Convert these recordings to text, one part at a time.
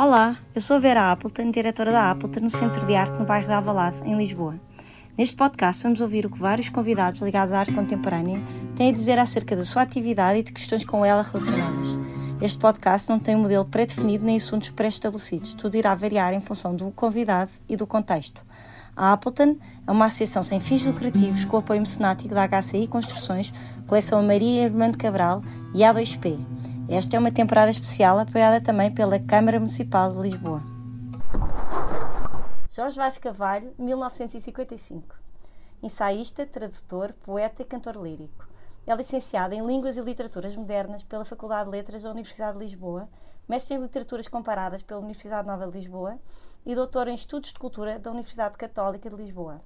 Olá, eu sou Vera Appleton, diretora da Appleton no Centro de Arte no bairro de Alvalade, em Lisboa. Neste podcast vamos ouvir o que vários convidados ligados à arte contemporânea têm a dizer acerca da sua atividade e de questões com ela relacionadas. Este podcast não tem um modelo pré-definido nem assuntos pré-estabelecidos, tudo irá variar em função do convidado e do contexto. A Appleton é uma associação sem fins lucrativos com apoio mecenático da HCI Construções, Coleção Maria Armando Cabral e A2P. Esta é uma temporada especial apoiada também pela Câmara Municipal de Lisboa. Jorge Vaz Carvalho, 1955. Ensaísta, tradutor, poeta e cantor lírico. É licenciado em Línguas e Literaturas Modernas pela Faculdade de Letras da Universidade de Lisboa, mestre em Literaturas Comparadas pela Universidade Nova de Lisboa e doutor em Estudos de Cultura da Universidade Católica de Lisboa.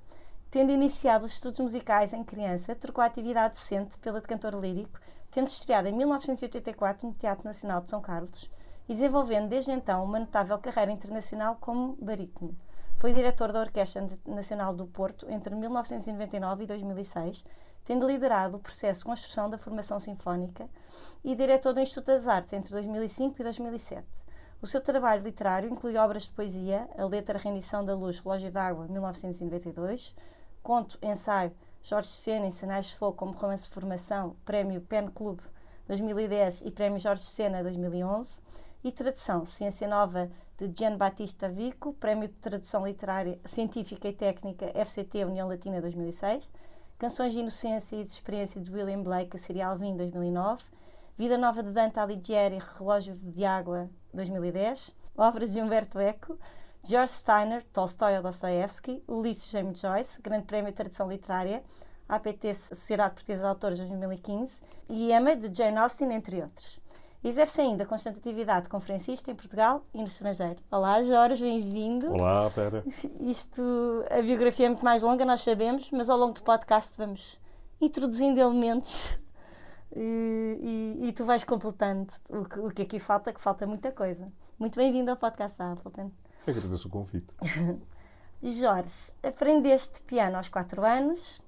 Tendo iniciado os estudos musicais em criança, trocou a atividade docente pela de cantor lírico tendo estreado em 1984 no Teatro Nacional de São Carlos e desenvolvendo desde então uma notável carreira internacional como barítono. Foi diretor da Orquestra Nacional do Porto entre 1999 e 2006, tendo liderado o processo de construção da formação sinfónica e diretor do Instituto das Artes entre 2005 e 2007. O seu trabalho literário inclui obras de poesia, A Letra Rendição da Luz, Relógio d'Água, 1992, conto, ensaio, Jorge Sena em Sinais Fogo como romance de formação, Prémio Pen Club 2010 e Prémio Jorge Sena 2011, e Tradução, Ciência Nova de Gian Battista Vico, Prémio de Tradução Literária Científica e Técnica FCT União Latina 2006, Canções de Inocência e de Experiência de William Blake, a Serial Alvin 2009, Vida Nova de Dante Alighieri, Relógio de Água 2010, Obras de Humberto Eco, George Steiner, Tolstói ou Dostoevsky, Ulisses James Joyce, Grande Prémio de Tradução Literária, APT Sociedade Portuguesa de Autores 2015 e Emma, de Jane Austen, entre outros. Exerce ainda constante atividade de conferencista em Portugal e no estrangeiro. Olá, Jorge, bem-vindo. Olá, Pera. Isto, a biografia é muito mais longa, nós sabemos, mas ao longo do podcast vamos introduzindo elementos e, e, e tu vais completando o que, o que aqui falta, que falta muita coisa. Muito bem-vindo ao podcast da Appleton. Agradeço o convite. Jorge, aprendeste piano aos 4 anos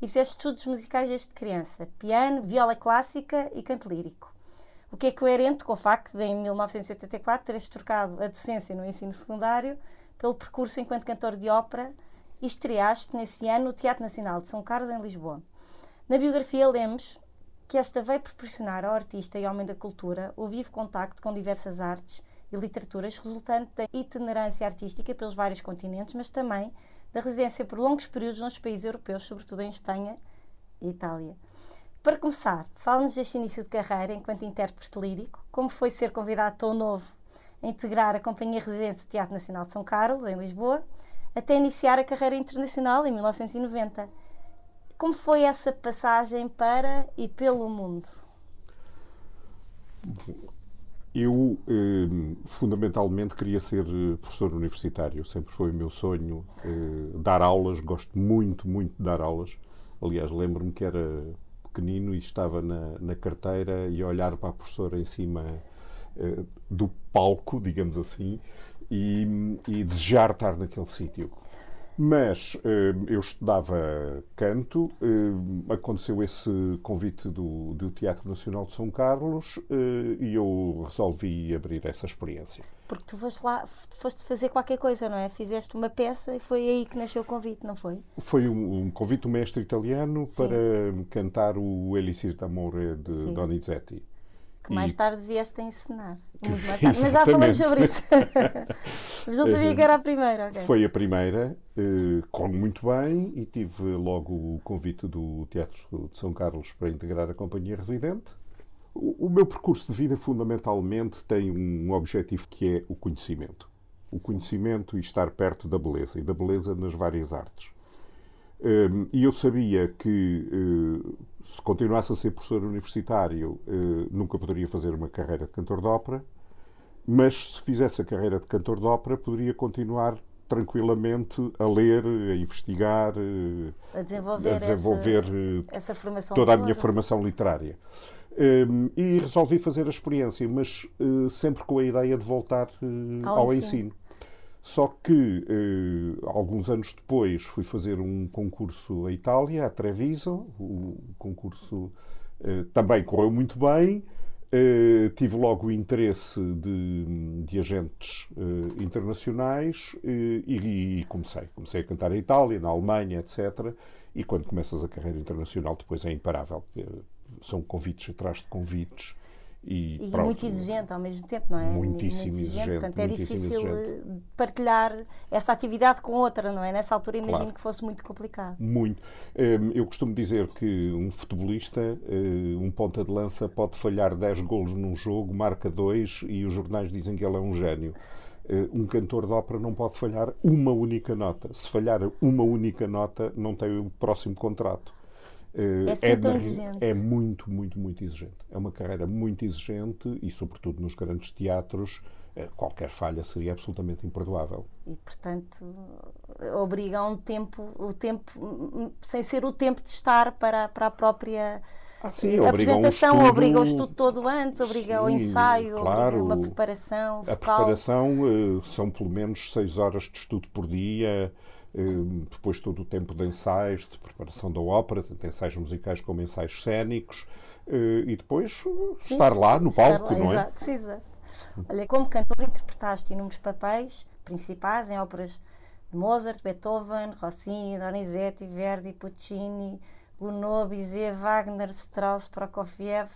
e fizeste estudos musicais desde criança: piano, viola clássica e canto lírico. O que é coerente com o facto de, em 1984, teres trocado a docência no ensino secundário pelo percurso enquanto cantor de ópera e estreaste nesse ano no Teatro Nacional de São Carlos, em Lisboa. Na biografia lemos que esta veio proporcionar ao artista e homem da cultura o vivo contacto com diversas artes e literaturas, resultante da itinerância artística pelos vários continentes, mas também da residência por longos períodos nos países europeus, sobretudo em Espanha e Itália. Para começar, fala-nos deste início de carreira enquanto intérprete lírico, como foi ser convidado tão novo a integrar a Companhia Residência do Teatro Nacional de São Carlos, em Lisboa, até iniciar a carreira internacional em 1990. Como foi essa passagem para e pelo mundo? Eu, eh, fundamentalmente, queria ser eh, professor universitário. Sempre foi o meu sonho eh, dar aulas. Gosto muito, muito de dar aulas. Aliás, lembro-me que era pequenino e estava na, na, carteira e olhar para a professora em cima eh, do palco, digamos assim, e, e desejar estar naquele sítio. Mas eh, eu estudava canto, eh, aconteceu esse convite do, do Teatro Nacional de São Carlos eh, e eu resolvi abrir essa experiência. Porque tu foste lá, foste fazer qualquer coisa, não é? Fizeste uma peça e foi aí que nasceu o convite, não foi? Foi um, um convite do mestre italiano Sim. para cantar o Elisir d'Amore de Sim. Donizetti que mais tarde vieste a ensinar. Muito mais tarde. Mas já falamos sobre isso. Mas não sabia que era a primeira. Okay. Foi a primeira, uh, corre muito bem e tive logo o convite do Teatro de São Carlos para integrar a companhia residente. O, o meu percurso de vida, fundamentalmente, tem um objetivo que é o conhecimento. O conhecimento e estar perto da beleza, e da beleza nas várias artes. Um, e eu sabia que uh, se continuasse a ser professor universitário uh, nunca poderia fazer uma carreira de cantor de ópera, mas se fizesse a carreira de cantor de ópera poderia continuar tranquilamente a ler, a investigar, uh, a desenvolver, a desenvolver essa, essa toda a minha formação literária. E resolvi fazer a experiência, mas sempre com a ideia de voltar ao, ao ensino. ensino. Só que, eh, alguns anos depois, fui fazer um concurso à Itália, a Treviso. O concurso eh, também correu muito bem, Uh, tive logo o interesse de, de agentes uh, internacionais uh, e, e, comecei. Comecei a cantar em Itália, na Alemanha, etc. E quando começas a carreira internacional, depois é imparável. São convites atrás de convites. E, e muito exigente ao mesmo tempo, não é? Muitíssimo muito exigente. Portanto, é difícil exigente. partilhar essa atividade com outra, não é? Nessa altura, imagino claro. que fosse muito complicado. Muito. Hum, eu costumo dizer que um futebolista, hum, um ponta de lança, pode falhar 10 golos num jogo, marca 2 e os jornais dizem que ele é um gênio. Hum, um cantor de ópera não pode falhar uma única nota. Se falhar uma única nota, não tem o próximo contrato. Eh, é, assim é, tão exigente. é muito, muito, muito exigente. É uma carreira muito exigente e, sobretudo, nos grandes teatros, eh, qualquer falha seria absolutamente imperdoável. E, portanto, obriga a um tempo, o tempo, sem ser o tempo de estar para, para a própria ah, sim, a apresentação, um obriga o estudo todo antes, obriga sim, o ensaio, claro, obriga uma preparação A preparação uh, são pelo menos seis horas de estudo por dia, depois todo o tempo de ensaios, de preparação da ópera, tanto ensaios musicais como ensaios cénicos, eh, e depois Sim, estar lá no palco, lá, não é? Exato, exato. Olha, como cantor interpretaste inúmeros papéis principais em óperas de Mozart, Beethoven, Rossini, Donizetti, Verdi, Puccini, Gounod, Bizet, Wagner, Strauss, Prokofiev,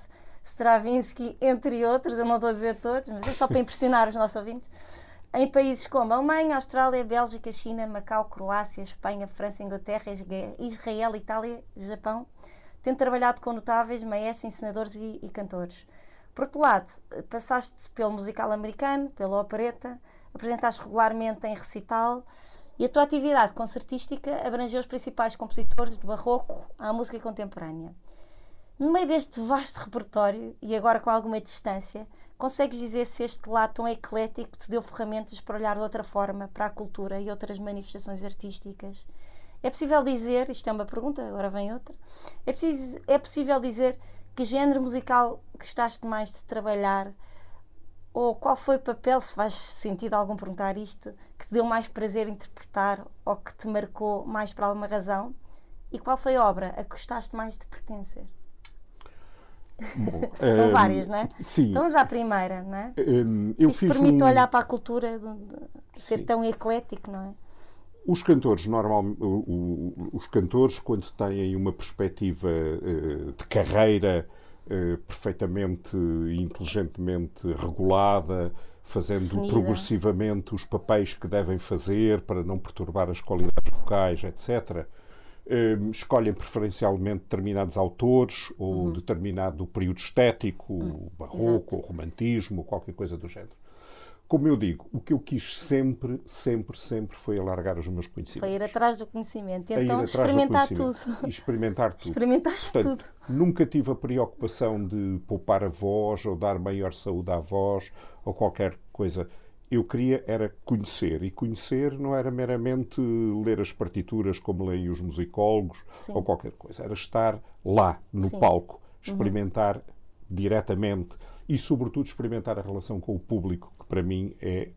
Stravinsky, entre outros, eu não estou a dizer todos, mas é só para impressionar os nossos ouvintes em países como Alemanha, Austrália, Bélgica, China, Macau, Croácia, Espanha, França, Inglaterra, Israel, Itália, Japão, tendo trabalhado com notáveis maestros, ensinadores e, e cantores. Por outro lado, passaste pelo musical americano, pela opereta, apresentaste regularmente em recital e a tua atividade concertística abrangeu os principais compositores do barroco à música contemporânea. No meio deste vasto repertório, e agora com alguma distância, Consegues dizer se este lado tão eclético te deu ferramentas para olhar de outra forma para a cultura e outras manifestações artísticas? É possível dizer, isto é uma pergunta, agora vem outra, é, preciso, é possível dizer que género musical gostaste mais de trabalhar? Ou qual foi o papel, se faz sentido algum perguntar isto, que te deu mais prazer interpretar ou que te marcou mais por alguma razão? E qual foi a obra a que gostaste mais de pertencer? Bom, São um, várias, não é? Sim. Então vamos à primeira, não é? Um, eu Se permite um... olhar para a cultura de, ser sim. tão eclético, não é? Os cantores, normalmente, os cantores, quando têm uma perspectiva uh, de carreira uh, perfeitamente e inteligentemente regulada, fazendo Definida. progressivamente os papéis que devem fazer para não perturbar as qualidades vocais, etc., Ehm, escolhem preferencialmente determinados autores ou uhum. determinado período estético, uhum. barroco, ou romantismo, ou qualquer coisa do género. Como eu digo, o que eu quis sempre, sempre, sempre foi alargar os meus conhecimentos. Foi ir atrás do conhecimento. Então, experimentar tudo. E experimentar tudo. Experimentaste Portanto, tudo. Nunca tive a preocupação de poupar a voz ou dar maior saúde à voz ou qualquer coisa eu queria era conhecer. E conhecer não era meramente ler as partituras como leem os musicólogos Sim. ou qualquer coisa. Era estar lá, no Sim. palco, uhum. experimentar uhum. diretamente e, sobretudo, experimentar a relação com o público, que para mim é,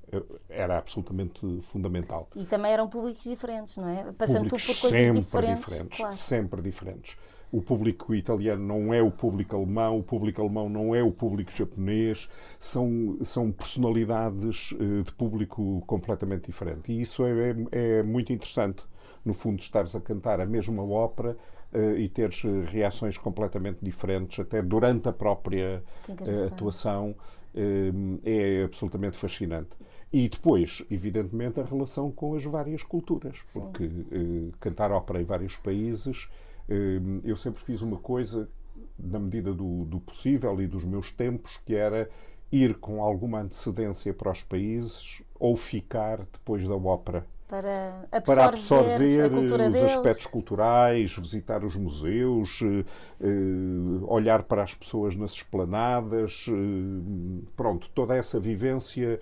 era absolutamente fundamental. E também eram públicos diferentes, não é? Passando por coisas sempre diferentes. diferentes claro. Sempre diferentes o público italiano não é o público alemão, o público alemão não é o público japonês, são, são personalidades uh, de público completamente diferente. E isso é, é, é, muito interessante, no fundo, estares a cantar a mesma ópera uh, e teres reações completamente diferentes, até durante a própria atuação, é absolutamente fascinante. E depois, evidentemente, a relação com as várias culturas, porque cantar ópera em vários países eu sempre fiz uma coisa, na medida do, do possível e dos meus tempos, que era ir com alguma antecedência para os países ou ficar depois da ópera. Para absorver, para absorver os deles. aspectos culturais, visitar os museus, eh, eh, olhar para as pessoas nas esplanadas, eh, pronto, toda essa vivência,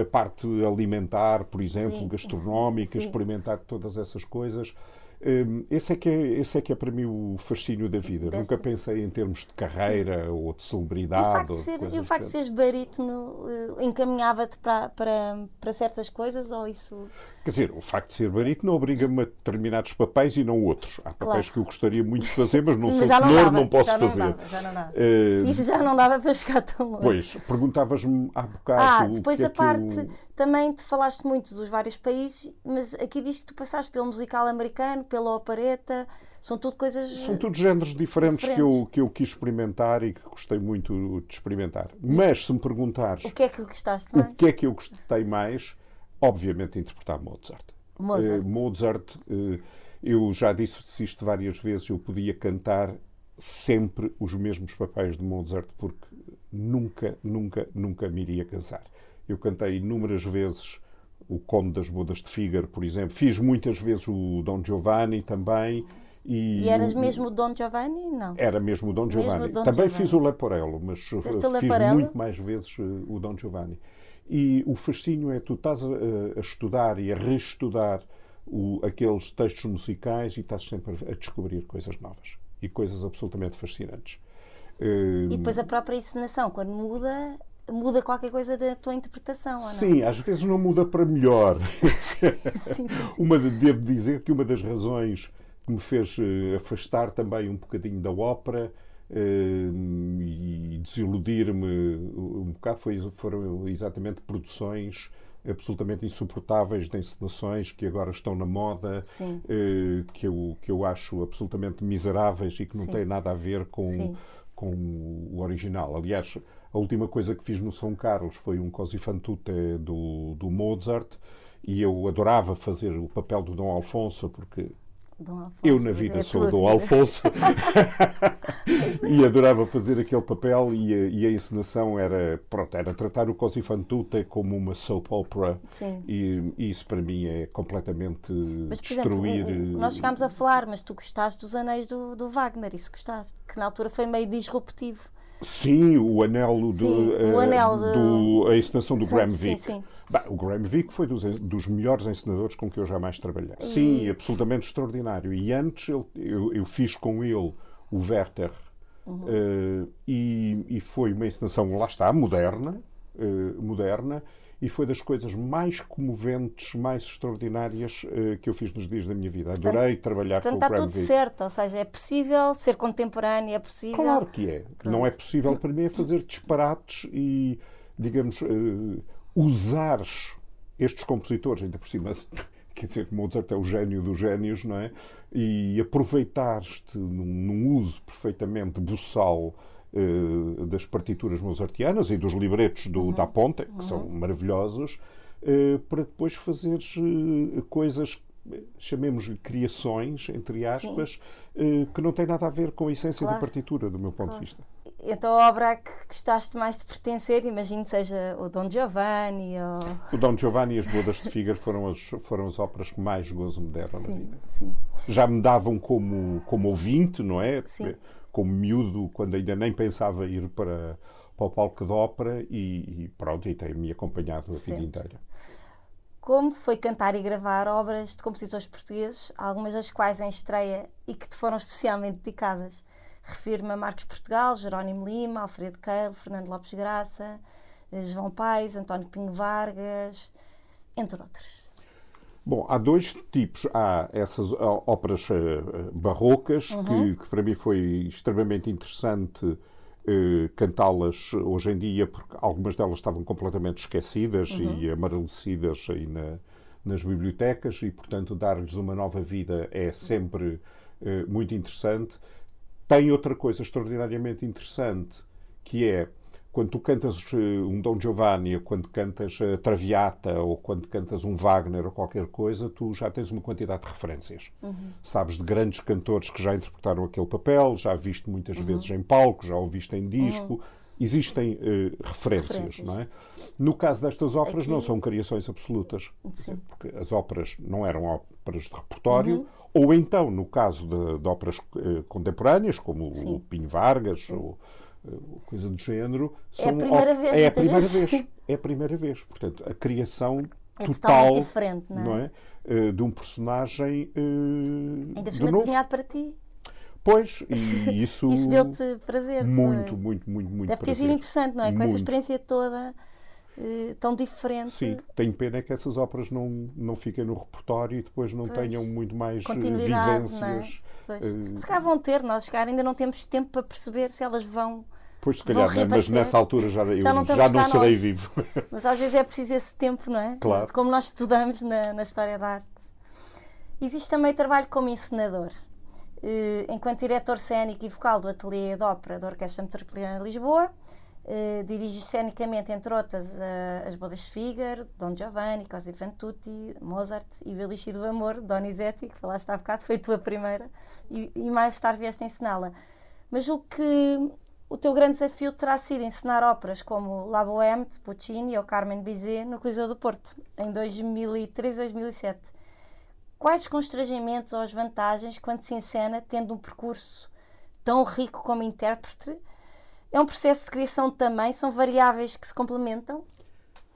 a parte alimentar, por exemplo, Sim. gastronómica, Sim. experimentar todas essas coisas esse, é que é, esse é que é para mim o fascínio da vida. Deste... Nunca pensei em termos de carreira Sim. ou de celebridade. E o facto de, ser, e o facto de seres barítono uh, encaminhava-te para, para, para certas coisas ou isso. Quer dizer, o facto de ser barítono obriga-me a determinados papéis e não outros. Há papéis claro. que eu gostaria muito de fazer, mas não sou tenor, não, não, posso já fazer. Não dava, já não dava. Uh, isso já não dava para chegar tão longe. Pois, perguntavas-me há bocado. Ah, depois é a parte. Eu... Também te falaste muito dos vários países, mas aqui diz que tu passaste pelo musical americano, pela opereta, são tudo coisas. São tudo géneros diferentes, diferentes. Que, eu, que eu quis experimentar e que gostei muito de experimentar. Mas se me perguntares. O que é que gostaste mais? O que é que eu gostei mais? Obviamente, interpretar Mozart. Mozart. Uh, Mozart, uh, eu já disse isto várias vezes, eu podia cantar sempre os mesmos papéis de Mozart porque nunca, nunca, nunca me iria cansar. Eu cantei inúmeras vezes o Conde das Bodas de Fígaro, por exemplo. Fiz muitas vezes o Don Giovanni também. E, e eras mesmo o Don Giovanni? Não. Era mesmo o Don Giovanni. Don também Giovanni. fiz o Leporello, mas fiz Leporello? muito mais vezes eh, o Don Giovanni. E o fascínio é tu estás a, a estudar e a reestudar o, aqueles textos musicais e estás sempre a descobrir coisas novas e coisas absolutamente fascinantes. E depois a própria encenação, quando muda, muda qualquer coisa da tua interpretação, ou não? Sim, às vezes não muda para melhor. sim, sim, sim. Uma, devo dizer que uma das razões que me fez uh, afastar também um bocadinho da ópera uh, e desiludir-me um bocado foi, foram exatamente produções absolutamente insuportáveis de encenações que agora estão na moda, uh, que, eu, que eu acho absolutamente miseráveis e que não têm nada a ver com, com o original. Aliás, a última coisa que fiz no São Carlos foi um Così fan tutte do, do Mozart e eu adorava fazer o papel do Dom Alfonso porque eu na vida é sou Dom Alfonso. E adorava fazer aquele papel e a, e a, encenação era pronto era tratar o Così fan tutte como uma soap opera. Sim. E, e isso para mim é completamente mas, destruir exemplo, nós chegámos a falar mas tu gostaste dos Anéis do, do Wagner isso gostaste que na altura foi meio disruptivo Sim, o anel, do, sim, o eh, anel do, a encenação do sim, Graham Vick. Sim, sim. Bem, o Graham Vick foi dos, dos melhores encenadores com que eu jamais trabalhei. E... Sim, absolutamente extraordinário. E antes eu, eu, eu fiz com ele o Werther uhum. uh, e, e, foi uma encenação, lá está, moderna, uh, moderna e foi das coisas mais comoventes, mais extraordinárias uh, que eu fiz nos dias da minha vida. Adorei portanto, trabalhar portanto, com o Graham está tudo Vick. certo, ou seja, é possível ser contemporâneo, é possível... Claro que é. Pronto. Não é possível para mim é fazer disparates e, digamos, uh, usar estes compositores, ainda por cima, quer dizer, Mozart é o gênio dos génios, não é? E aproveitar-te num, num uso perfeitamente buçal uh, das partituras mozartianas e dos libretos do, uhum. da Ponte, que uhum. são maravilhosos, uh, para depois fazeres uh, coisas chamemos-lhe criações, entre aspas, que não têm nada a ver com a essência claro. da partitura, do meu ponto claro. de vista. Então a obra a que gostaste mais de pertencer, imagino que seja o Dom Giovanni ou... O Dom Giovanni e as Bodas de Fígaro foram as, foram as óperas que mais gozo me deram sim, na vida. Sim. Já me davam como, como ouvinte, não é? Sim como miúdo, quando ainda nem pensava ir para, para o palco de ópera e, e pronto, e tem-me acompanhado a Sempre. vida inteira. Como foi cantar e gravar obras de compositores portugueses, algumas das quais em estreia e que te foram especialmente dedicadas? Refiro-me a Marcos Portugal, Jerónimo Lima, Alfredo Keil, Fernando Lopes Graça, João Paes, António Pinho Vargas, entre outros. Bom, há dois tipos. Há essas óperas uh, barrocas, uhum. que, que, para mim foi extremamente interessante uh, cantá-las hoje em dia, porque algumas delas estavam completamente esquecidas uhum. e amarelecidas aí na, nas bibliotecas, e, portanto, dar-lhes uma nova vida é sempre uh, muito interessante. Tem outra coisa extraordinariamente interessante, que é quando tu cantas eh, um Dom Giovanni, ou quando cantas a Traviata, ou quando cantas um Wagner ou qualquer coisa, tu já tens uma quantidade de referências. Uhum. Sabes de grandes cantores que já interpretaram aquele papel, já viste muitas uhum. vezes em palco, já ouviste em disco. Uhum. Existem uh, referências, referências, não é? No caso destas óperas, Aqui... não são criações absolutas. Sim. Porque as óperas não eram óperas de repertório, uhum. ou então, no caso de, de óperas uh, contemporâneas, como Sim. o Pinho Vargas, ou coisa do género. é a primeira vez. É a primeira vez. É a primeira vez. Portanto, a criação é total, diferente, não é? Não é? Uh, de um personagem uh, ainda de desenhado para ti. Pois, e isso. isso deu-te prazer. Muito, muito, muito, muito. Deve ter sido interessante, não é? Com essa experiência toda uh, tão diferente. Sim, tenho pena que essas óperas não, não fiquem no repertório e depois não pois. tenham muito mais vivências. Não é? uh, se calhar vão ter, nós chegar ainda não temos tempo para perceber se elas vão. Pois, se calhar, né? mas nessa altura já, eu, já não, já não serei nós. vivo. Mas às vezes é preciso esse tempo, não é? Claro. Como nós estudamos na, na história da arte. Existe também trabalho como encenador. Uh, enquanto diretor cénico e vocal do Ateliê de Ópera da Orquestra Metropolitana de Lisboa, uh, dirige cenicamente, entre outras, uh, as Bodas de Fígaro, Don Giovanni, Così fan tutti, Mozart e Beliche do Amor, Donizetti, que falaste há bocado, foi a tua primeira, e, e mais tarde vieste ensiná-la. Mas o que o teu grande desafio terá sido ensinar óperas como La Bohème de Puccini ou Carmen Bizet no Coliseu do Porto, em 2003 2007. Quais os constrangimentos ou as vantagens quando se encena tendo um percurso tão rico como intérprete? É um processo de criação também? São variáveis que se complementam?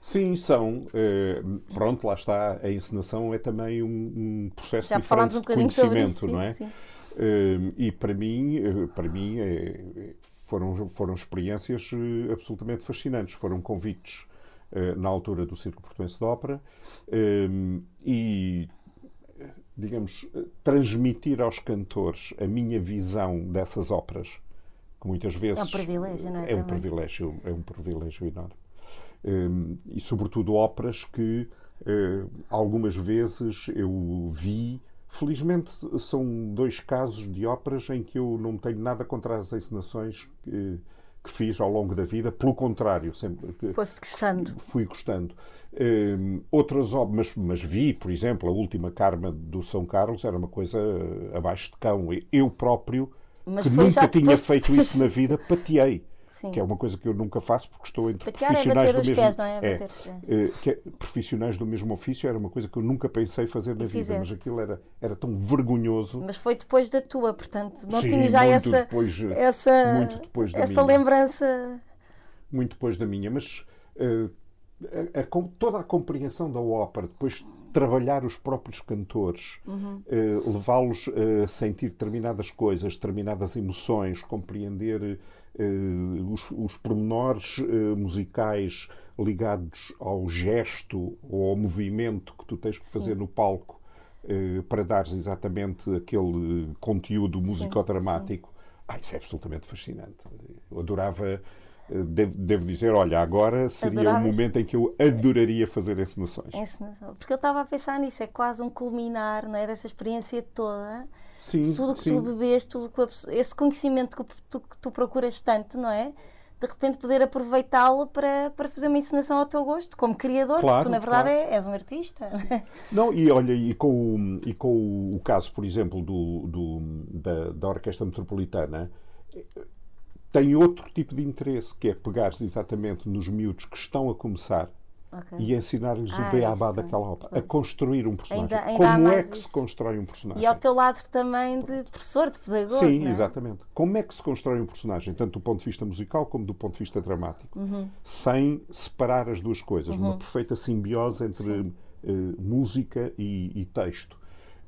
Sim, são. Uh, pronto, lá está. A encenação é também um, um processo Já diferente um de conhecimento, isso, não é? Sim. Uh, e para mim, uh, para mim é, foram, foram experiências absolutamente fascinantes. Foram convites na altura do Circo Portuense de Ópera e digamos, transmitir aos cantores a minha visão dessas óperas, que muitas vezes é um privilégio, não é? É um privilégio, é um privilégio enorme. E sobretudo óperas que algumas vezes eu vi. Felizmente são dois casos de óperas em que eu não tenho nada contra as encenações que, que fiz ao longo da vida, pelo contrário, sempre foste gostando. Fui gostando. Um, outras obras, mas, vi, por exemplo, a última Carma do São Carlos era uma coisa abaixo de cão. Eu próprio, mas que nunca tinha feito isso na vida, pateei. Sim. que é uma coisa que eu nunca faço porque estou entre Patear profissionais é do mesmo pés, não é? é, é, que é, profissionais do mesmo ofício era uma coisa que eu nunca pensei fazer na e vida, fizeste. mas aquilo era, era tão vergonhoso. Mas foi depois da tua, portanto, não Sim, tinha já essa depois, essa muito depois da essa minha. lembrança muito depois da minha, mas uh, a, a, toda a compreensão da ópera, depois trabalhar os próprios cantores, uhum. uh, levá-los a sentir determinadas coisas, determinadas emoções, compreender os, os pormenores uh, musicais ligados ao gesto ou ao movimento que tu tens que fazer sim. no palco para dares exatamente aquele conteúdo musicodramático. Ah, isso é absolutamente fascinante. Eu adorava Devo, devo, dizer, olha, agora seria Adoravas. um momento em que eu adoraria fazer encenações. Encenação. Porque eu estava a pensar nisso, é quase um culminar não é, dessa experiência toda, sim, de tudo que sim. tu bebes, tudo que, esse conhecimento que tu, que tu procuras tanto, não é? De repente poder aproveitá-lo para, para fazer uma encenação ao teu gosto, como criador, claro, porque tu na verdade claro. é, és um artista. Não, e olha, e com o, e com o caso, por exemplo, do, do da, da Orquestra Metropolitana tem outro tipo de interesse, que é pegar exatamente nos miúdos que estão a começar okay. e ensinar-lhes ah, o beabá daquela ópera, a construir um personagem. Ainda, ainda Como é que isso. se constrói um personagem? E ao teu lado também de professor, de pedagogo. Sim, é? exatamente. Como é que se constrói um personagem, tanto do ponto de vista musical como do ponto de vista dramático, uhum. sem separar as duas coisas, uhum. uma perfeita simbiose entre uh, música e, e texto.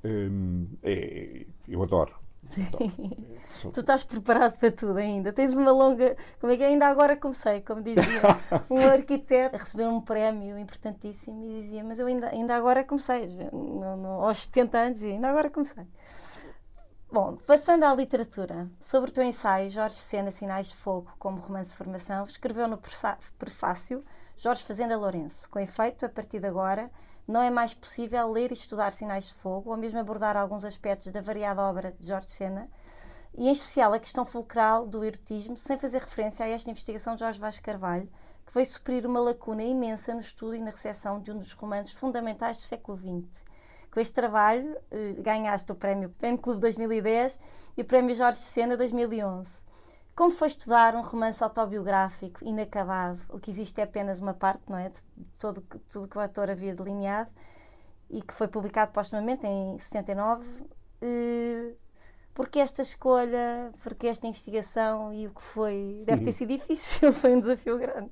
Um, é, eu adoro. Tu estás preparado para tudo ainda. Tens uma longa. Como é que ainda agora comecei, como dizia um arquiteto, a receber um prémio importantíssimo e dizia: Mas eu ainda, ainda agora comecei, no, no, aos 70 anos, e ainda agora comecei. Bom, passando à literatura, sobre o teu ensaio, Jorge Sena, Sinais de Fogo, como romance de formação, escreveu no prefácio Jorge Fazenda Lourenço. Com efeito, a partir de agora, não é mais possível ler e estudar Sinais de Fogo, ou mesmo abordar alguns aspectos da variada obra de Jorge Sena, e em especial a questão fulcral do erotismo, sem fazer referência a esta investigação de Jorge Vaz Carvalho, que veio suprir uma lacuna imensa no estudo e na recepção de um dos romances fundamentais do século XX. Com este trabalho, eh, ganhaste o prémio Pen Clube 2010 e o prémio Jorge Sena 2011. Como foi estudar um romance autobiográfico inacabado? O que existe é apenas uma parte, não é? De todo, tudo que o autor havia delineado e que foi publicado postumamente em 79. Uh, porque esta escolha, porque esta investigação e o que foi. Deve ter sido difícil, foi um desafio grande.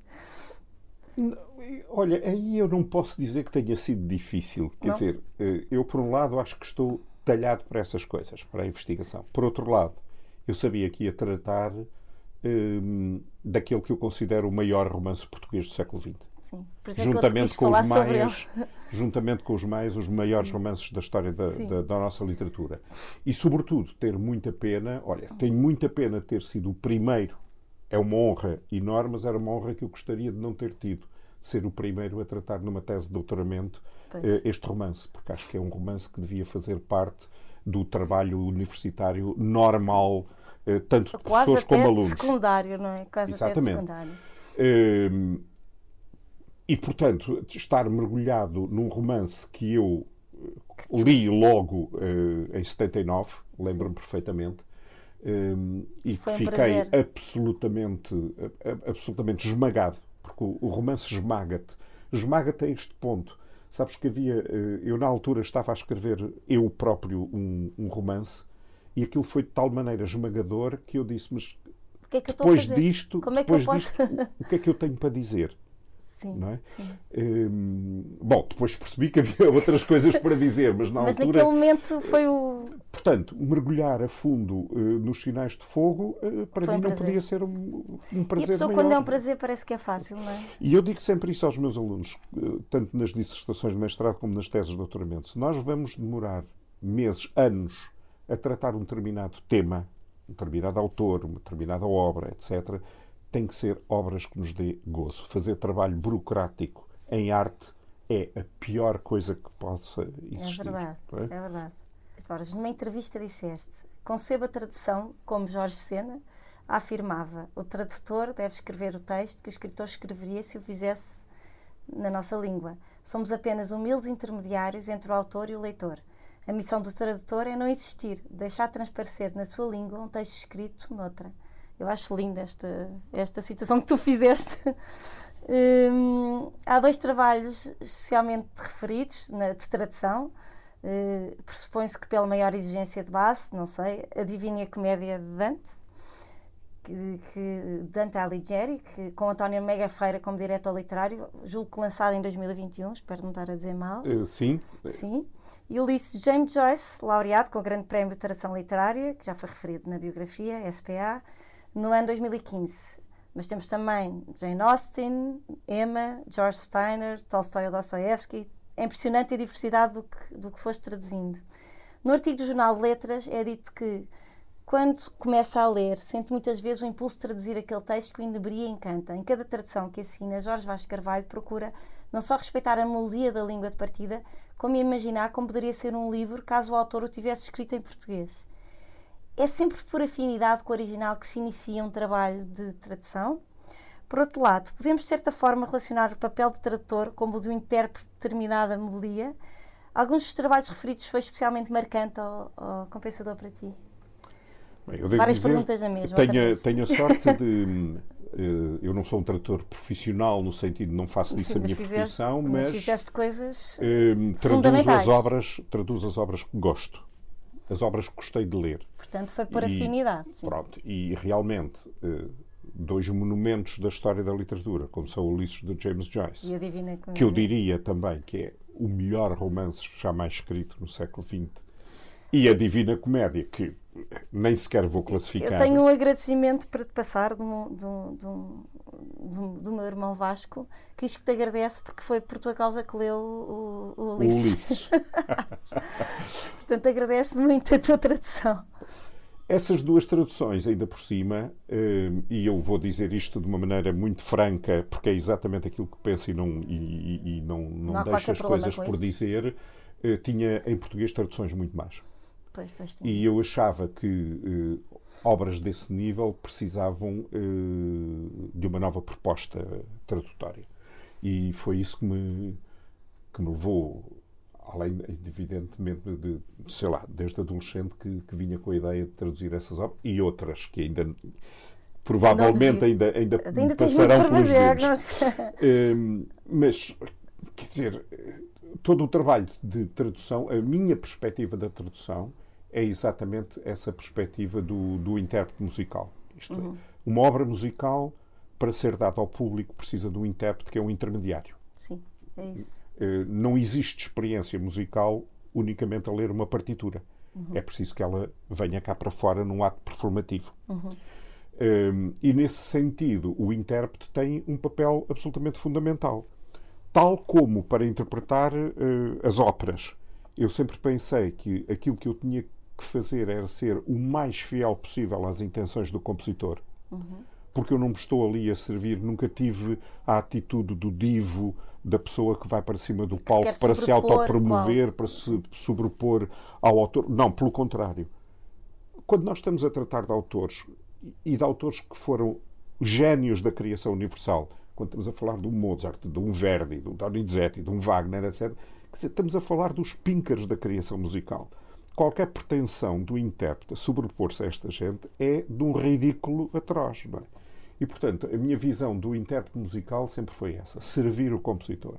Olha, aí eu não posso dizer que tenha sido difícil. Quer Não? dizer, eh, eu, por um lado, acho que estou talhado para essas coisas, para a investigação. Por outro lado, eu sabia que ia tratar hum, daquele que eu considero o maior romance português do século XX. Sim. Por isso é que eu te Juntamente quis com, os maias, juntamente com os maias, os maiores romances da história da, Sim. da- da nossa literatura. E, sobretudo, ter muita pena, olha, tenho muita pena ter sido o primeiro. É uma honra enorme, mas era uma honra que eu gostaria de não ter tido. De ser o primeiro a tratar numa tese de doutoramento eh, este romance, porque acho que é um romance que devia fazer parte do trabalho universitário normal, tanto de Quase professores como alunos. secundário, não é? Quase Exatamente. secundário. Hum, e, portanto, estar mergulhado num romance que eu eh, li logo eh, em 79, lembro-me perfeitamente, e que um fiquei absolutamente, absolutamente esmagado, porque o, romance esmaga-te. Esmaga-te a este ponto. Sabes que havia. eh, Eu, na altura, estava a escrever eu próprio um, um romance e aquilo foi de tal maneira esmagador que eu disse: Mas que é que depois disto, Como é que eu depois posso- disto, o- que é que eu tenho para dizer? Sim, não é? sim. Hum, bom, depois percebi que havia outras coisas para dizer, mas na Mas altura. naquele momento foi o. Portanto, mergulhar a fundo eh, nos sinais de fogo, eh, para Foi um mim não prazer. podia ser um, um E a prazer pessoa, maior. quando é um prazer, parece que é fácil, não é? E eu digo sempre isso aos meus alunos, eh, tanto nas dissertações de mestrado como nas teses de doutoramento. Se nós vamos demorar meses, anos, a tratar um determinado tema, um determinado autor, uma determinada obra, etc., tem que ser obras que nos dê gozo. Fazer trabalho burocrático em arte é a pior coisa que possa É existir. verdade, não é? é verdade. Borges, numa entrevista disseste: conceba a tradução como Jorge Sena afirmava. O tradutor deve escrever o texto que o escritor escreveria se o fizesse na nossa língua. Somos apenas humildes intermediários entre o autor e o leitor. A missão do tradutor é não existir, deixar transparecer na sua língua um texto escrito noutra. Eu acho linda esta, esta citação que tu fizeste. Hum, há dois trabalhos especialmente referidos na, de tradução. Uh, Pressupõe-se que pela maior exigência de base, não sei, a Divina Comédia de Dante, que, que Dante Alighieri, que, com António Mega Feira como diretor literário, julgo que lançado em 2021, espero não estar a dizer mal. Eh, Sim, Sim. E Ulisses James Joyce, laureado com o Grande Prémio de Tradução Literária, que já foi referido na biografia, SPA, no ano 2015. Mas temos também Jane Austen, Emma, George Steiner, Tolstói ou Dostoevsky. É impressionante a diversidade do que, do que foste traduzindo. No artigo do Jornal de Letras é dito que, quando começa a ler, sente muitas vezes o impulso de traduzir aquele texto que o inebria e encanta. Em cada tradução que assina, Jorge Vaz Carvalho procura não só respeitar a melodia da língua de partida, como imaginar como poderia ser um livro caso o autor o tivesse escrito em português. É sempre por afinidade com o original que se inicia um trabalho de tradução. Por outro lado, podemos de certa forma relacionar o papel do tradutor como o um intérprete de determinada melodia. Alguns dos trabalhos referidos foi especialmente marcante ou, ou compensador para ti? Bem, Várias dizer, perguntas na mesma, Tenho, tenho a sorte de. eh, eu não sou um tradutor profissional, no sentido de não faço disso Sim, a minha fizeste, profissão, mas mas fizeste coisas eh, traduzo, fundamentais. as obras, traduzo as obras que gosto, as obras que gostei de ler. Portanto, foi por E- afinidade. Sim. Pronto, e realmente, eh, dois monumentos da história da literatura, como são Ulisses de James Joyce, E a Divina Comédia. que eu diria também que é o melhor romance jamais escrito no século XX, e a Divina Comédia, que nem sequer vou classificar. Eu tenho um agradecimento para te passar do, meu- do irmão Vasco, que diz que te agradece porque foi por tua causa que leu o, o o Ulisses. Ulisses. Portanto, agradece muito a tua tradução. Essas duas traduções, ainda por cima, eh, e eu vou dizer isto de uma maneira muito franca, porque é exatamente aquilo que penso e não, e, e- não, não, Não deixo as coisas por isso. dizer, eh, tinha em português traduções muito más. Pois. E eu achava que eh, obras desse nível precisavam eh, de uma nova proposta tradutória. E foi isso que me, que me levou, além, evidentemente, de, sei lá, desde adolescente que, que vinha com a ideia de traduzir essas obras e outras que ainda, provavelmente, ainda, ainda, Ainda passarão pelos fazer. dedos. nós- Hum, mas, quer dizer, todo o trabalho de tradução, a minha perspectiva da tradução é exatamente essa perspectiva do, do intérprete musical. Isto é, uma obra musical, para ser dada ao público, precisa de um intérprete que é um intermediário. Sim, é isso. Uh, não existe experiência musical unicamente a ler uma partitura. Uhum. É preciso que ela venha cá para fora num ato performativo. Uhum. Um, e nesse sentido, o intérprete tem um papel absolutamente fundamental. Tal como para interpretar uh, as óperas. Eu sempre pensei que aquilo que eu tinha que fazer era ser o mais fiel possível às intenções do compositor. Uhum. Porque eu não me estou ali a servir, nunca tive a atitude do divo, da pessoa que vai para cima do palco para se autopromover, para se sobrepor ao autor. Não, pelo contrário. Quando nós estamos a tratar de autores, e de autores que foram génios da criação universal, quando estamos a falar de um Mozart, de um Verdi, de um Donizetti, de um Wagner, etc., dizer, estamos a falar dos píncaros da criação musical. Qualquer pretensão do intérprete a sobrepor-se a esta gente é de um ridículo atroz. Não é? E, portanto, a minha visão do intérprete musical sempre foi essa: servir o compositor.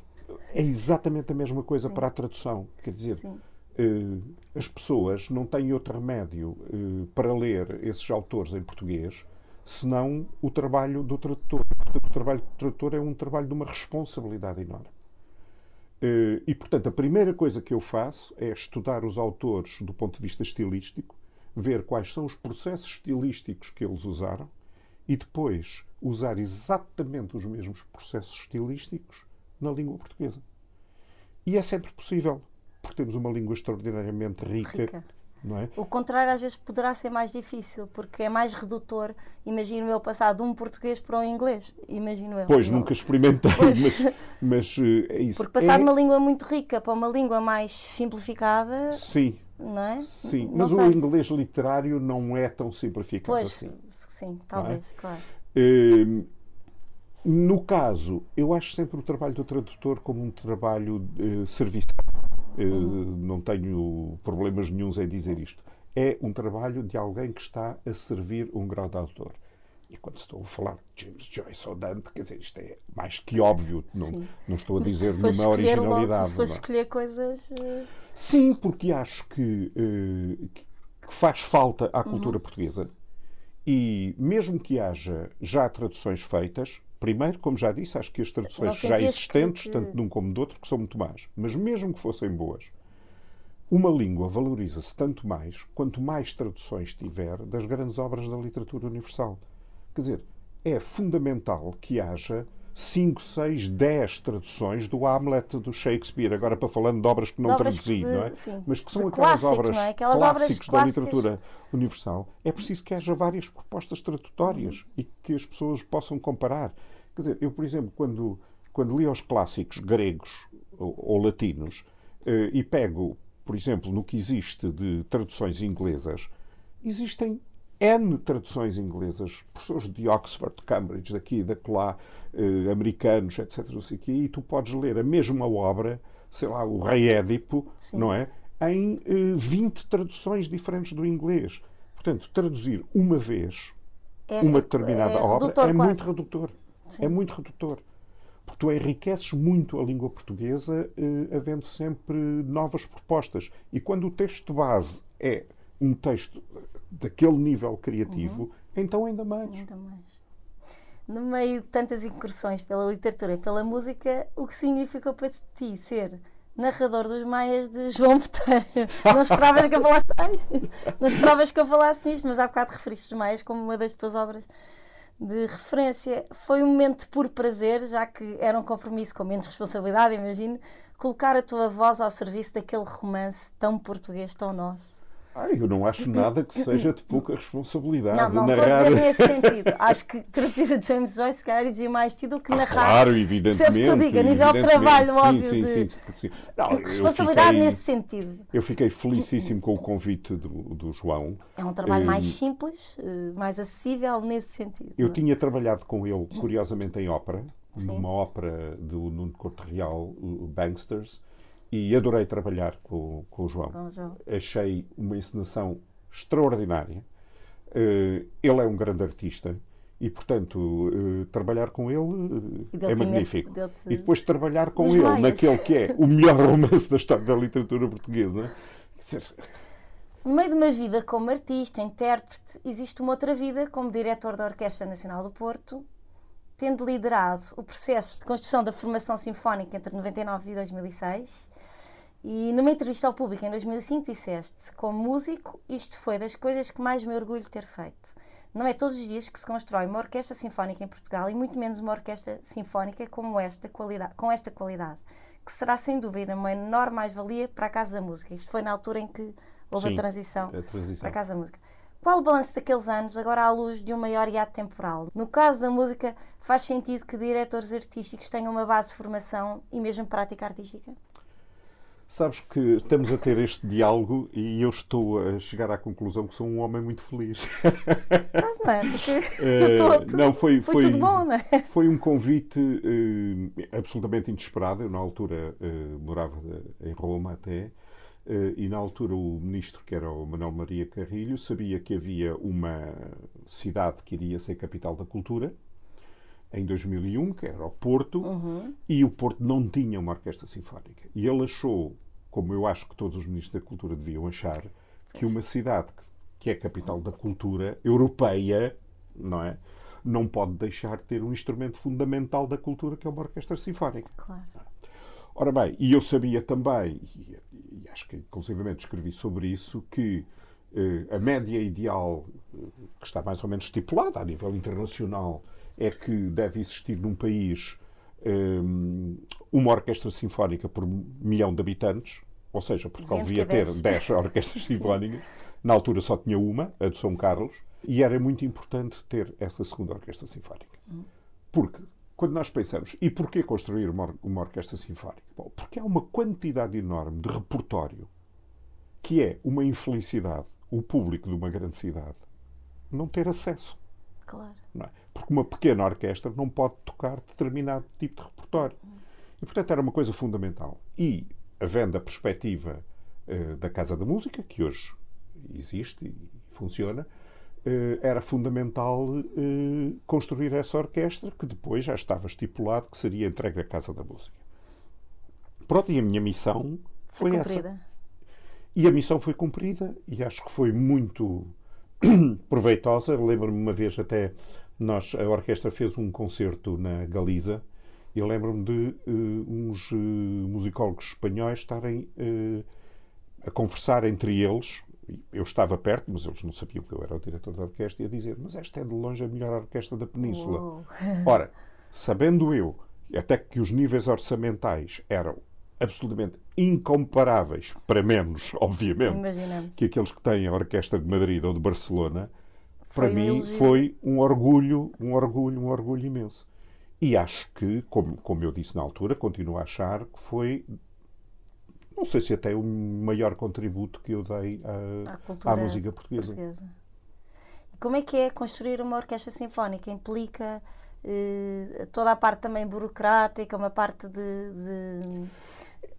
É exatamente a mesma coisa Sim. para a tradução. Quer dizer. Uh, as pessoas não têm outro remédio uh, para ler esses autores em português senão o trabalho do tradutor. O trabalho do tradutor é um trabalho de uma responsabilidade enorme. Uh, e, portanto, a primeira coisa que eu faço é estudar os autores do ponto de vista estilístico, ver quais são os processos estilísticos que eles usaram e depois usar exatamente os mesmos processos estilísticos na língua portuguesa. E é sempre possível porque temos uma língua extraordinariamente rica. rica. Não é? O contrário às vezes poderá ser mais difícil, porque é mais redutor. Imagino eu passar de um português para um inglês. Imagino eu. Pois, nunca experimentei, mas, mas eh, é isso. Porque passar é... de uma língua muito rica para uma língua mais simplificada. Sim. Não é? Sim, não mas sei. o inglês literário não é tão simplificado pois, assim. Sim, talvez, é? claro. Uh, no caso, eu acho sempre o trabalho do tradutor como um trabalho uh, serviçal. Uhum. Não tenho problemas nenhums em dizer isto. É um trabalho de alguém que está a servir um grau de autor. E quando estou a falar de James Joyce ou Dante, quer dizer, isto é mais que óbvio, não, não estou a dizer nenhuma originalidade. Logo, escolher coisas. Uh... Sim, porque acho que, uh, que faz falta à cultura uhum. portuguesa e mesmo que haja já traduções feitas, Primeiro, como já disse, acho que as traduções já existentes, que... tanto de um como do outro, que são muito más. Mas mesmo que fossem boas, uma língua valoriza-se tanto mais quanto mais traduções tiver das grandes obras da literatura universal. Quer dizer, é fundamental que haja 5, 6, 10 traduções do Hamlet do Shakespeare, agora para falando de obras que não obras traduzi, não é? Sim. Mas que são aquelas obras é? aquelas clássicos obras da literatura universal. É preciso que haja várias propostas tradutórias uhum. e que as pessoas possam comparar. Quer dizer, eu, por exemplo, quando, quando li os clássicos gregos ou, ou latinos eh, e pego, por exemplo, no que existe de traduções inglesas, existem N traduções inglesas, professores de Oxford, Cambridge, daqui, da lá, eh, americanos, etc. Não sei quê, e tu podes ler a mesma obra, sei lá, o Rei Édipo, Sim. não é? Em eh, 20 traduções diferentes do inglês. Portanto, traduzir uma vez é, uma determinada é obra é quase. muito redutor. Sim. É muito redutor. Porque tu enriqueces muito a língua portuguesa, eh, havendo sempre novas propostas. E quando o texto base é um texto daquele nível criativo, uhum. então ainda mais. Ainda mais. No meio de tantas incursões pela literatura e pela música, o que significou para ti ser narrador dos Maias de João Botelho? Não esperavas que eu falasse, ai, não esperavas que eu falasse nisto, mas há bocado referiste os Maias como uma das tuas obras de referência. Foi um momento puro prazer, já que era um compromisso com menos responsabilidade, imagino, colocar a tua voz ao serviço daquele romance tão português, tão nosso. Ah, eu não acho nada que seja de pouca responsabilidade. Não, não narrar... estou a dizer nesse sentido. Acho que traduzir a James Joyce, se calhar, mais tido do que ah, narrar. Claro, evidentemente. Se que eu digo, a nível de trabalho, sim, óbvio. Sim, de... sim, sim, não, responsabilidade fiquei, nesse sentido. Eu fiquei felicíssimo com o convite do, do João. É um trabalho mais hum, simples, eh, mais acessível nesse sentido. Eu é? tinha trabalhado com ele, curiosamente, em ópera, sim. numa ópera do Nuno Corte Real, o Banksters e adorei trabalhar com, com, o João. com o João. Achei uma encenação extraordinária. Uh, ele é um grande artista e, portanto, uh, trabalhar com ele uh, é magnífico. E depois trabalhar com ele maias. naquele que é o melhor romance da história da literatura portuguesa. No meio de uma vida como artista, intérprete, existe uma outra vida como diretor da Orquestra Nacional do Porto tendo liderado o processo de construção da formação sinfónica entre 99 e 2006. E numa entrevista ao público em 2005 disseste: Como músico, isto foi das coisas que mais me orgulho de ter feito. Não é todos os dias que se constrói uma orquestra sinfónica em Portugal e muito menos uma orquestra sinfónica como esta com esta qualidade, que será sem dúvida uma enorme mais-valia para a Casa da Música. Isto foi na altura em que houve Sim, a, transição a transição. para a Casa da Música. Qual o balanço daqueles anos, agora à luz de um maior hiato temporal? No caso da música, faz sentido que diretores artísticos tenham uma base de formação e mesmo prática artística? Sabes que estamos a ter este diálogo e eu estou a chegar à conclusão que sou um homem muito feliz. Mas não é? Porque Eh, todo- não, foi, foi tudo bom, não é? Foi um convite eh, absolutamente inesperado. Eu, na altura, eh, morava em Roma até, eh, e na altura o ministro, que era o Manuel Maria Carrilho, sabia que havia uma cidade que iria ser capital da cultura, em 2001, que era o Porto, e o Porto não tinha uma orquestra sinfónica. E ele achou, como eu acho que todos os ministros da cultura deviam achar, que uma cidade que é capital da cultura europeia, não é? Não pode deixar de ter um instrumento fundamental da cultura, que é uma orquestra sinfónica. Claro. Ora bem, e eu sabia também, e, e acho que inclusivamente escrevi sobre isso, que eh, a média ideal, eh, que está mais ou menos estipulada a nível internacional, é que deve existir num país eh, uma orquestra sinfónica por milhão de habitantes, ou seja, Portugal devia ter 10. 10 orquestras sinfónicas. Na altura só tinha uma, a de São Carlos, e era muito importante ter essa segunda orquestra sinfónica. Porque, quando nós pensamos, e porquê construir uma, or- uma orquestra sinfónica? Bom, porque há uma quantidade enorme de repertório que é uma infelicidade o público de uma grande cidade não ter acesso. Claro. é? Porque uma pequena orquestra não pode tocar determinado tipo de repertório. E, portanto, era uma coisa fundamental. E, havendo a perspectiva eh, da Casa da Música, que hoje existe e funciona, eh, era fundamental eh, construir essa orquestra, que depois já estava estipulado que seria entregue à Casa da Música. Pronto, e a minha missão Foi, foi, essa. cumprida. E a missão foi cumprida e acho que foi muito proveitosa. Lembro-me uma vez até nós a orquestra fez um concerto na Galiza e lembro-me de eh, uns eh, musicólogos espanhóis estarem eh, a conversar entre eles. Eu estava perto, mas eles não sabiam que eu era o diretor da orquestra e a dizer: Mas esta é de longe a melhor orquestra da Península. Uou. Ora, sabendo eu até que os níveis orçamentais eram absolutamente incomparáveis, para menos, obviamente, Imaginamos. que aqueles que têm a Orquestra de Madrid ou de Barcelona, Foi para um mim foi um orgulho, um orgulho, um orgulho imenso. E acho que, como, como eu disse na altura, continuo a achar que foi, não sei se até o maior contributo que eu dei À à, música portuguesa. portuguesa. Como é que é construir uma orquestra sinfónica? Implica eh, toda a parte também burocrática, uma parte de. de-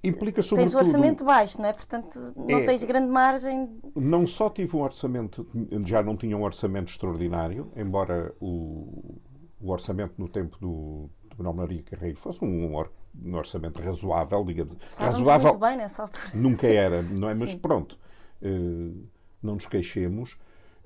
Implica Tens sobretudo... o orçamento baixo, não é? Portanto, não É. tens grande margem. Não só tive um orçamento, já não tinha um orçamento extraordinário, embora o, o orçamento no tempo do, Manuel Maria Carreiro fosse um, or- um orçamento razoável, digamos. Estávamos razoável muito bem nessa altura. nunca era, não é? Mas pronto, eh, não nos queixemos.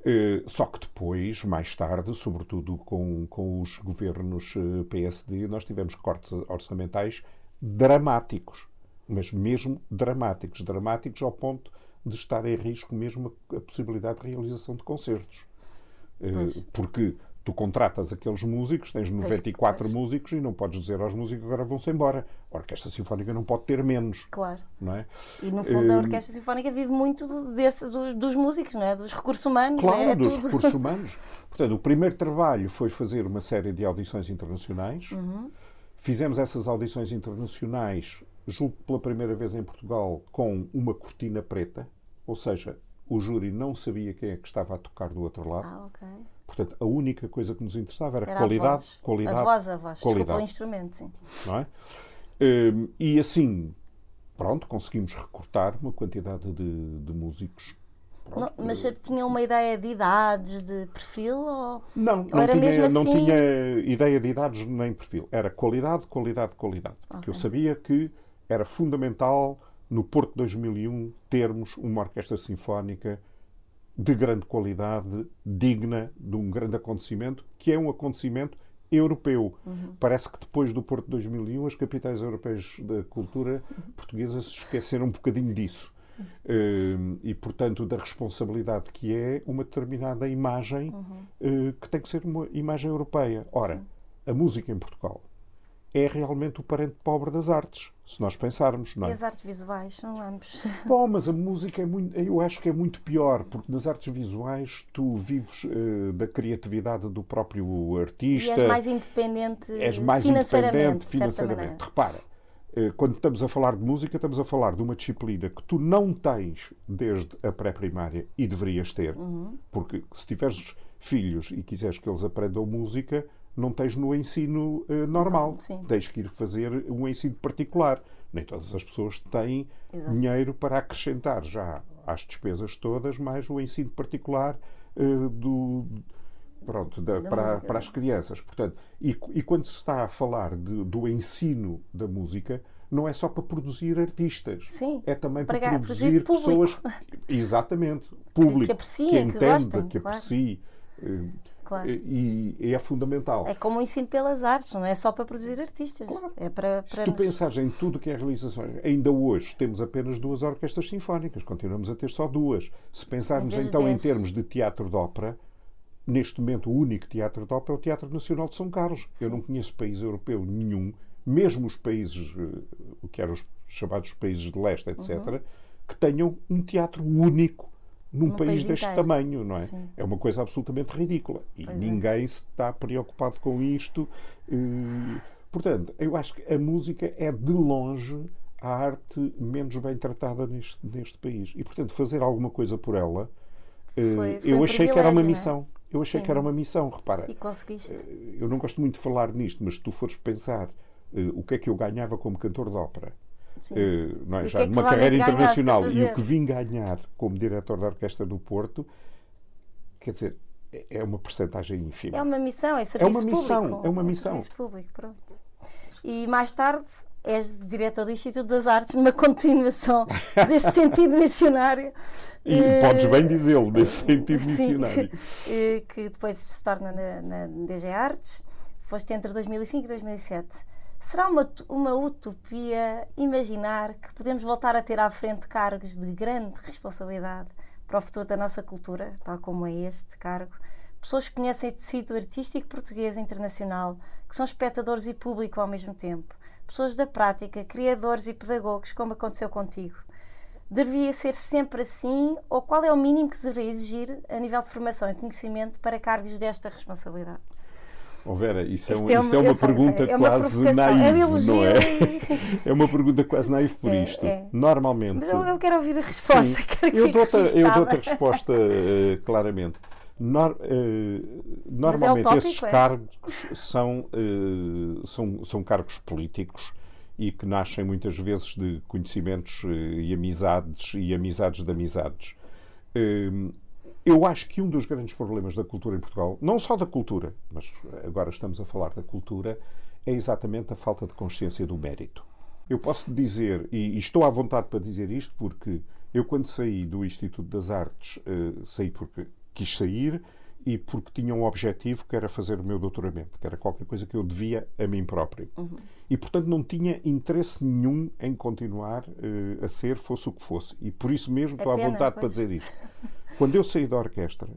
Eh, só que depois, mais tarde, sobretudo com, com os governos eh, PSD, nós tivemos cortes orçamentais dramáticos, mas mesmo dramáticos, dramáticos ao ponto de estar em risco mesmo a, possibilidade de realização de concertos. Eh, Pois. porque tu contratas aqueles músicos, tens 94 pois. músicos e não podes dizer aos músicos que agora vão-se embora. A Orquestra Sinfónica não pode ter menos, Claro. não é? E no fundo a Hum. Orquestra Sinfónica vive muito desse, dos, dos músicos, não é? Dos recursos humanos. Claro, é, é dos tudo. recursos humanos. Portanto, o primeiro trabalho foi fazer uma série de audições internacionais. Uhum. Fizemos essas audições internacionais, julgo pela primeira vez em Portugal, com uma cortina preta, ou seja, o júri não sabia quem é que estava a tocar do outro lado. Ah, ok. Portanto, a única coisa que nos interessava era, Era qualidade, a voz. qualidade, A voz, a voz. Desculpa, qualidade. o instrumento, sim. não é? Hum, e assim, pronto, conseguimos recrutar uma quantidade de, de músicos. Pronto, Não, mas tinha uma ideia de idades, de perfil? Ou... Não, Ou não, era tinha, mesmo não assim? tinha ideia de idades nem perfil. Era qualidade, qualidade, qualidade. Porque eu sabia que era fundamental no Porto 2001 termos uma orquestra sinfónica de grande qualidade, digna de um grande acontecimento, que é um acontecimento europeu. Uhum. Parece que depois do Porto 2001 as capitais europeias da cultura portuguesa se esqueceram um bocadinho disso. Uh, e, portanto, da responsabilidade que é uma determinada imagem uhum. uh, que tem que ser uma imagem europeia. Ora, Sim. a música em Portugal é realmente o parente pobre das artes, se nós pensarmos. Não é? E as artes visuais são ambos. Bom, mas a música é muito, eu acho que é muito pior, porque nas artes visuais tu vives uh, da criatividade do próprio artista. E és mais independente és mais financeiramente. Independente financeiramente. Repara, uh, quando estamos a falar de música, estamos a falar de uma disciplina que tu não tens desde a pré-primária e deverias ter, uhum. porque se tiveres filhos e quiseres que eles aprendam música, não tens no ensino uh, normal. Sim. Tens que ir fazer um ensino particular. Nem todas as pessoas têm Exato. dinheiro para acrescentar já às despesas todas, mais o ensino particular uh, do, pronto, da, da para, para, as crianças. Portanto, e, e, quando se está a falar de, do ensino da música, não é só para produzir artistas. Sim, é também para, para produzir, produzir pessoas. Exatamente. Público. Que, que aprecie, que, entenda, que, gostem, que claro. aprecie. Uh, Claro. E, e, é fundamental. É como o ensino pelas artes, não é só para produzir artistas. Claro. É para, para Se tu nos... pensares em tudo que é realização, ainda hoje temos apenas duas orquestras sinfónicas, continuamos a ter só duas. Se pensarmos então em termos de teatro de ópera, neste momento o único teatro de ópera é o Teatro Nacional de São Carlos. Sim. Eu não conheço país europeu nenhum, mesmo os países, eh, o que eram os chamados países de leste, etc., uhum. que tenham um teatro único num país, país, deste inteiro. tamanho, não é? Sim. É uma coisa absolutamente ridícula. E pois é. ninguém é. está preocupado com isto. portanto, eu acho que a música é de longe a arte menos bem tratada neste, neste país. E, portanto, fazer alguma coisa por ela, foi, foi eu um achei que era uma é? missão. Eu achei Sim. que era uma missão, repara. E conseguiste. Eu não gosto muito de falar nisto, mas se tu fores pensar o que é que eu ganhava como cantor de ópera uh, não é? já é numa carreira internacional e o que vim ganhar como diretor da Orquestra do Porto, quer dizer, é, é uma percentagem ínfima. É uma missão, é serviço É uma missão, público, é uma missão. É serviço público, pronto. E mais tarde és diretor do Instituto das Artes, numa continuação desse sentido missionário. E uh, podes bem dizê-lo, desse sentido sim, missionário. que depois se torna na, na DG Artes. Foste entre 2005 e 2007. Será uma, uma utopia imaginar que podemos voltar a ter à frente cargos de grande responsabilidade para o futuro da nossa cultura, tal como é este cargo? Pessoas que conhecem o tecido artístico português e internacional, que são espectadores e público ao mesmo tempo. Pessoas da prática, criadores e pedagogos, como aconteceu contigo. Devia ser sempre assim? Ou qual é o mínimo que se deveria exigir a nível de formação e conhecimento para cargos desta responsabilidade? Oh Vera, isso é, um, é, uma, isso é uma pergunta é uma quase naiva, é não é? é uma pergunta quase naiva por é, isto. É. Normalmente. Mas eu, eu, quero ouvir a resposta. eu dou-te dou a resposta uh, claramente. Nor, uh, normalmente utópico, esses cargos são, uh, são, são cargos políticos e que nascem muitas vezes de conhecimentos e amizades e amizades de amizades. Eu acho que um dos grandes problemas da cultura em Portugal, não só da cultura, mas agora estamos a falar da cultura, é exatamente a falta de consciência do mérito. Eu posso dizer, e, estou à vontade para dizer isto, porque eu, quando saí do Instituto das Artes, uh, saí porque quis sair e porque tinha um objetivo que era fazer o meu doutoramento, que era qualquer coisa que eu devia a mim próprio. Uhum. E, portanto, não tinha interesse nenhum em continuar uh, a ser, fosse o que fosse. E por isso mesmo é estou pena, à vontade pois. para dizer isto. Quando eu saí da orquestra,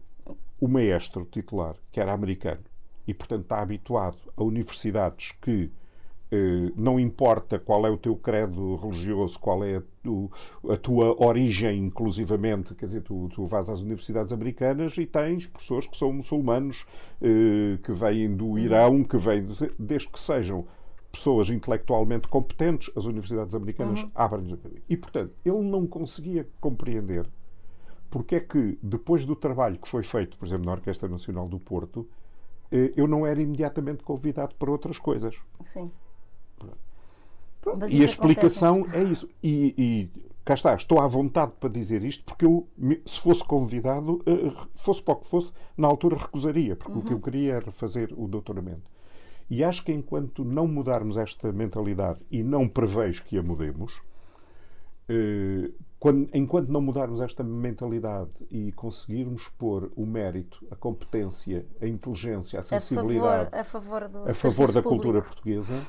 o maestro titular, que era americano, e portanto está habituado a universidades que não importa qual é o teu credo religioso, qual é a, tu, a tua origem, inclusivamente, quer dizer, tu, tu vais às universidades americanas e tens professores que são muçulmanos, eh, que vêm do Irão, que vêm, desde que sejam pessoas intelectualmente competentes, as universidades americanas uhum. abrem-nos a cabeça. E, portanto, ele não conseguia compreender porque é que, depois do trabalho que foi feito, por exemplo, na Orquestra Nacional do Porto, eh, eu não era imediatamente convidado para outras coisas. Sim. E a explicação acontece. é isso. E, e, cá está, estou à vontade para dizer isto, porque eu, se fosse convidado, eh, fosse para o que fosse, na altura recusaria, porque uhum. o que eu uhum. queria era fazer o doutoramento. E acho que enquanto não mudarmos esta mentalidade e não prevejo que a mudemos, eh, quando, enquanto não mudarmos esta mentalidade e conseguirmos pôr o mérito, a competência, a inteligência, a sensibilidade a favor, a favor, a favor da público. cultura portuguesa,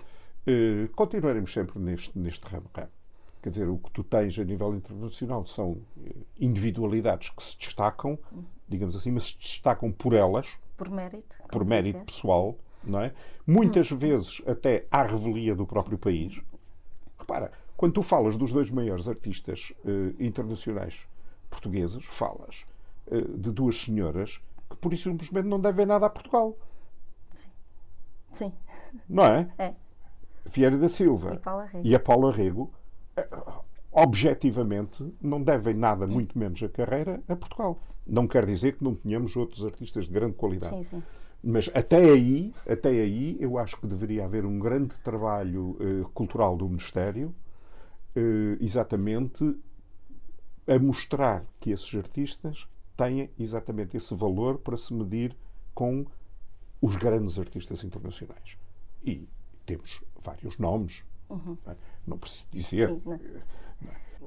eh, continuaremos sempre neste, neste ramo. Quer dizer, o que tu tens a nível internacional são eh, individualidades que se destacam, digamos assim, mas se destacam por elas, por mérito, por mérito pessoal, não é? Muitas vezes até à revelia do próprio país. Repara, quando tu falas dos dois maiores artistas eh, internacionais portugueses, falas eh, de duas senhoras que por isso simplesmente não devem nada a Portugal. Sim. Sim. Não é? É. Vieira da Silva E Paula Rego. e a Paula Rego, eh, objetivamente, não devem nada, muito menos a carreira, a Portugal. Não quer dizer que não tenhamos outros artistas de grande qualidade. Sim, sim. Mas até aí, até aí, eu acho que deveria haver um grande trabalho eh, cultural do Ministério, eh, exatamente a mostrar que esses artistas têm exatamente esse valor para se medir com os grandes artistas internacionais. E temos vários nomes, não é? não preciso dizer. Sim, não.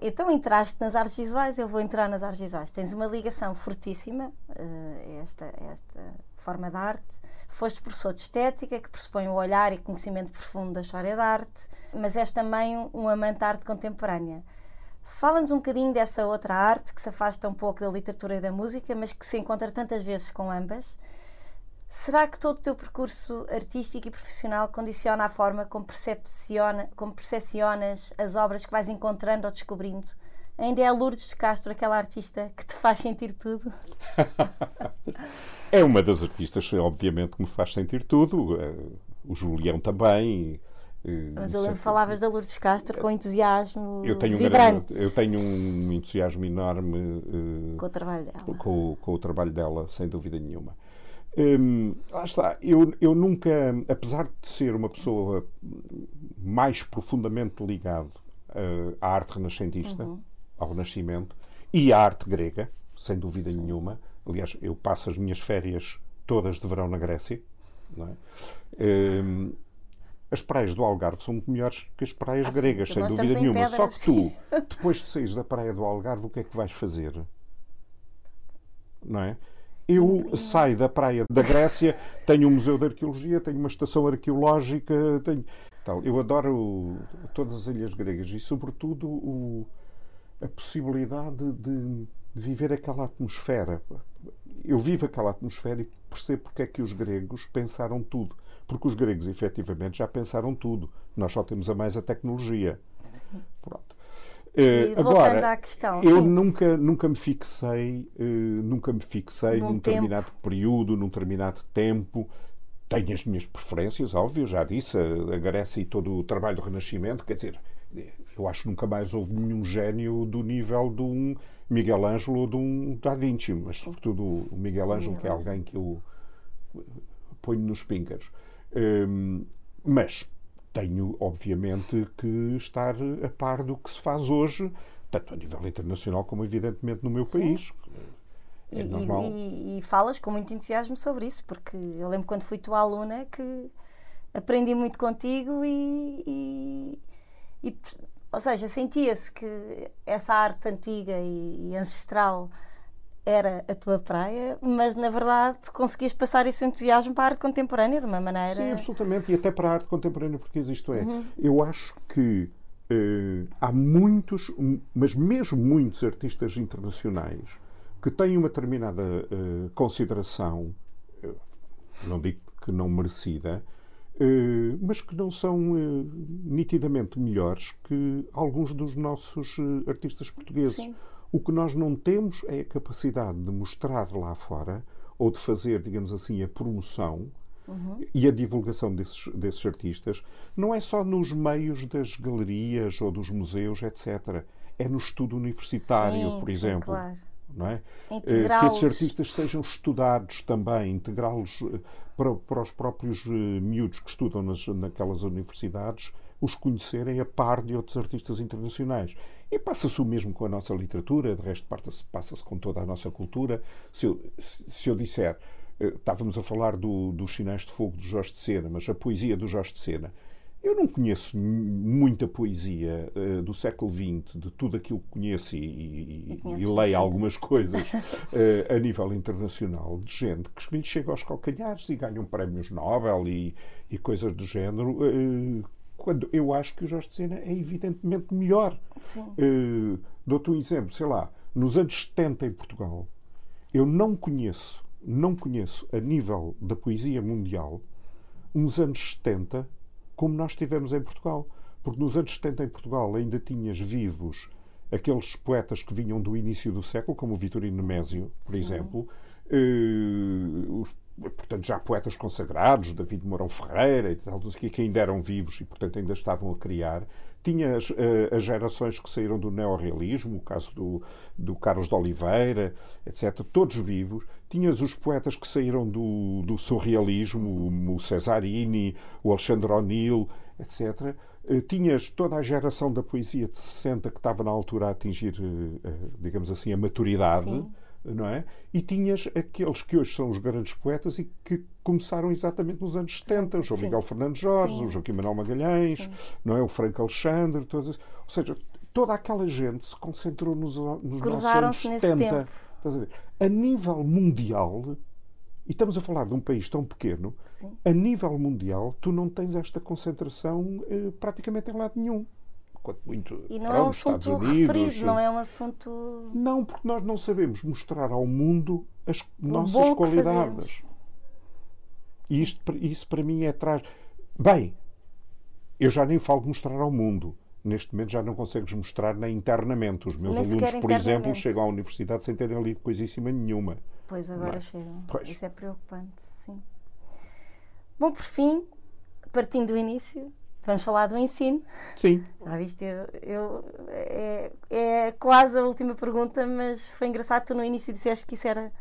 Então entraste nas artes visuais, eu vou entrar nas artes visuais. Tens uma ligação fortíssima uh, a esta, a esta forma de arte. Foste professor de estética, que pressupõe o olhar e conhecimento profundo da história da arte, mas és também um amante da arte contemporânea. Fala-nos um bocadinho dessa outra arte que se afasta um pouco da literatura e da música, mas que se encontra tantas vezes com ambas. Será que todo o teu percurso artístico e profissional condiciona a forma como, percepciona, como percepcionas as obras que vais encontrando ou descobrindo? Ainda é a Lourdes de Castro aquela artista que te faz sentir tudo? é uma das artistas, obviamente, que me faz sentir tudo. O Julião também. Mas eu lembro que falavas da Lourdes Castro com entusiasmo eu tenho vibrante. Um grande, eu tenho um entusiasmo enorme uh, com o trabalho dela. Com, com, o trabalho dela, sem dúvida nenhuma. Hum, lá está, eu, eu nunca, apesar de ser uma pessoa mais profundamente ligado uh, à arte renascentista, uhum. ao Renascimento, e à arte grega, sem dúvida Sim. nenhuma. Aliás, eu passo as minhas férias todas de verão na Grécia. É? Hum, as praias do Algarve são muito melhores que as praias ah, gregas, sem dúvida nenhuma. Só que tu, depois de saís da praia do Algarve, o que é que vais fazer? Não é? Eu saio da praia da Grécia, tenho um museu de arqueologia, tenho uma estação arqueológica, tenho. Tal. Eu adoro todas as ilhas gregas e, sobretudo, o, a possibilidade de, de, viver aquela atmosfera. Eu vivo aquela atmosfera e percebo porque é que os gregos pensaram tudo. Porque os gregos, efetivamente, já pensaram tudo. Nós só temos a mais a tecnologia. Pronto. E agora, à questão, eu sim. nunca, nunca me fixei, uh, nunca me fixei Num num determinado período, num determinado tempo. Tenho as minhas preferências, óbvio, já disse, a, a Grécia e todo o trabalho do Renascimento, quer dizer, eu acho que nunca mais houve nenhum gênio do nível de um Miguel Ângelo ou de um Da Vinci, mas sobretudo o Miguel Ângelo, que é alguém que eu ponho nos píncaros. Um, mas tenho, obviamente, que estar a par do que se faz hoje, tanto a nível internacional como, evidentemente, no meu Sim. país. É e, normal. E, e, falas com muito entusiasmo sobre isso, porque eu lembro quando fui tua aluna que aprendi muito contigo e. e, ou seja, sentia-se que essa arte antiga e ancestral era a tua praia, mas na verdade conseguias passar esse entusiasmo para a arte contemporânea de uma maneira. Sim, absolutamente, e até para a arte contemporânea, porque isto é, uhum. eu acho que uh, há muitos, mas mesmo muitos artistas internacionais que têm uma determinada uh, consideração, uh, não digo que não merecida, mas que não são nitidamente melhores que alguns dos nossos artistas portugueses. Sim. O que nós não temos é a capacidade de mostrar lá fora ou de fazer, digamos assim, a promoção uhum. e a divulgação desses, desses artistas, não é só nos meios das galerias ou dos museus, etc. É no estudo universitário, sim, por sim, exemplo. Claro. Não é? Que esses artistas sejam estudados também, integrá-los para, para, os próprios miúdos que estudam nas, naquelas universidades, os conhecerem a par de outros artistas internacionais. E passa-se o mesmo com a nossa literatura, de resto passa-se passa com toda a nossa cultura. Se eu, se eu disser, estávamos a falar do, dos Sinais de Fogo de Jorge de Sena, mas a poesia do Jorge de Sena, Eu não conheço muita poesia uh, do século XX, de tudo aquilo que conheço e, e, e leio algumas coisas uh, a nível internacional, de gente que lhe chega aos calcanhares e ganham prémios Nobel e, e coisas do género, uh, quando eu acho que o Jorge de Sena é evidentemente melhor. Sim. Dou-te um exemplo, sei lá, nos anos 70 em Portugal, eu não conheço, não conheço a nível da poesia mundial, uns anos 70 como nós tivemos em Portugal. Porque nos anos 70 em Portugal ainda tinhas vivos aqueles poetas que vinham do início do século, como o Vitorino Nemésio, por Sim. exemplo. Uh, os, portanto, já poetas consagrados, David Mourão Ferreira e tal, que ainda eram vivos e, portanto, ainda estavam a criar. Tinhas uh, as gerações que saíram do neorrealismo, o caso do, do Carlos de Oliveira, etc., todos vivos. Tinhas os poetas que saíram do, do surrealismo, o Cesarini, o Alexandre O'Neill, etc. Uh, tinhas toda a geração da poesia de 60 que estava na altura a atingir, uh, digamos assim, a maturidade. Sim não é? E tinhas aqueles que hoje são os grandes poetas e que começaram exatamente nos anos 70, o João Sim. Miguel Fernandes Jorge, Sim. o Joaquim Manuel Magalhães, Sim. não é? O Franco Alexandre, todos, ou seja, toda aquela gente se concentrou nos, nos nossos anos 70. A, a nível mundial, e estamos a falar de um país tão pequeno, a nível mundial, tu não tens esta concentração eh, praticamente em lado nenhum quanto muito. E não é um assunto Unidos, referido, não é um assunto. Não, porque nós não sabemos mostrar ao mundo as nossas qualidades. E isto, isso para mim é atrás. Bem, eu já nem falo de mostrar ao mundo. Neste momento já não consegues mostrar nem internamente. Os meus nem alunos, por exemplo, chegam à universidade sem terem lido coisíssima nenhuma. Pois, agora é? chegam. Pois. Isso é preocupante, sim. Bom, por fim, partindo do início, Vamos falar do ensino. Sim. Já viste? Eu, eu é, é, quase a última pergunta, mas foi engraçado. Tu no início disseste que isso era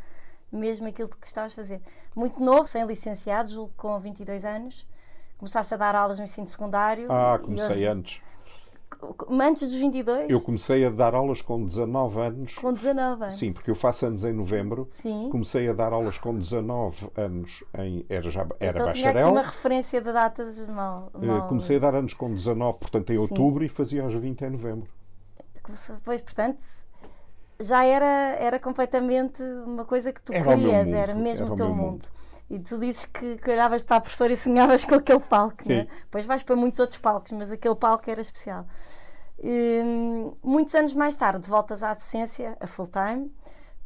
mesmo aquilo que estavas a fazer. Muito novo, sem licenciado, julgo com 22 anos. Começaste a dar aulas no ensino secundário. Ah, comecei hoje, antes antes dos 22? Eu comecei a dar aulas com 19 anos. Com 19 anos? Sim, porque eu faço anos em novembro. Sim. Comecei a dar aulas com 19 anos em. Era, já, era então, bacharel. Tinha aqui uma referência de datas mal. Eh, mal... Comecei a dar anos com 19, portanto, em Sim. outubro e fazia aos 20 em novembro. Pois, portanto, já era, era completamente uma coisa que tu era querias, era mesmo era o teu mundo. mundo. E tu dizes que, que olhavas para a professora e sonhavas com aquele palco, né? Depois vais para muitos outros palcos, mas aquele palco era especial. E, hum, muitos anos mais tarde, voltas à docência, a full time,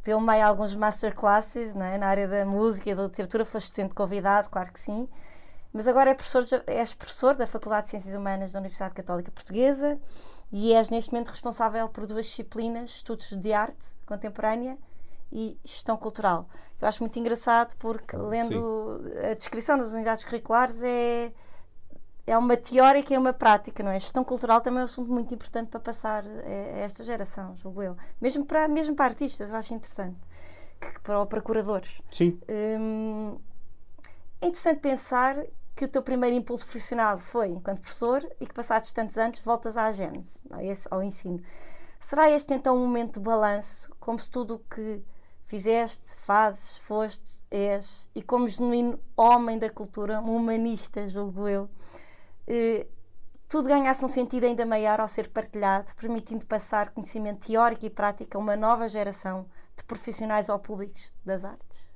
pelo meio alguns masterclasses né? na área da música e da literatura, foste sendo convidado, claro que sim. Mas agora é professor, és professor da Faculdade de Ciências Humanas da Universidade Católica Portuguesa e és neste momento responsável por duas disciplinas, estudos de arte contemporânea e gestão cultural. Eu acho muito engraçado porque, lendo Sim. a descrição das unidades curriculares, é, é uma teórica e uma prática, não é? A gestão cultural também é um assunto muito importante para passar a, esta geração, julgo eu. Mesmo para, mesmo para artistas, eu acho interessante. Que, para, para curadores. Sim. Hum, é interessante pensar que o teu primeiro impulso profissional foi enquanto professor e que passados tantos anos voltas à gênese, ao ensino. Será este então um momento de balanço, como se tudo o que fizeste, fazes, foste, és, e como genuíno homem da cultura, um humanista, julgo eu, eh, tudo ganhasse um sentido ainda maior ao ser partilhado, permitindo passar conhecimento teórico e prático a uma nova geração de profissionais ou públicos das artes?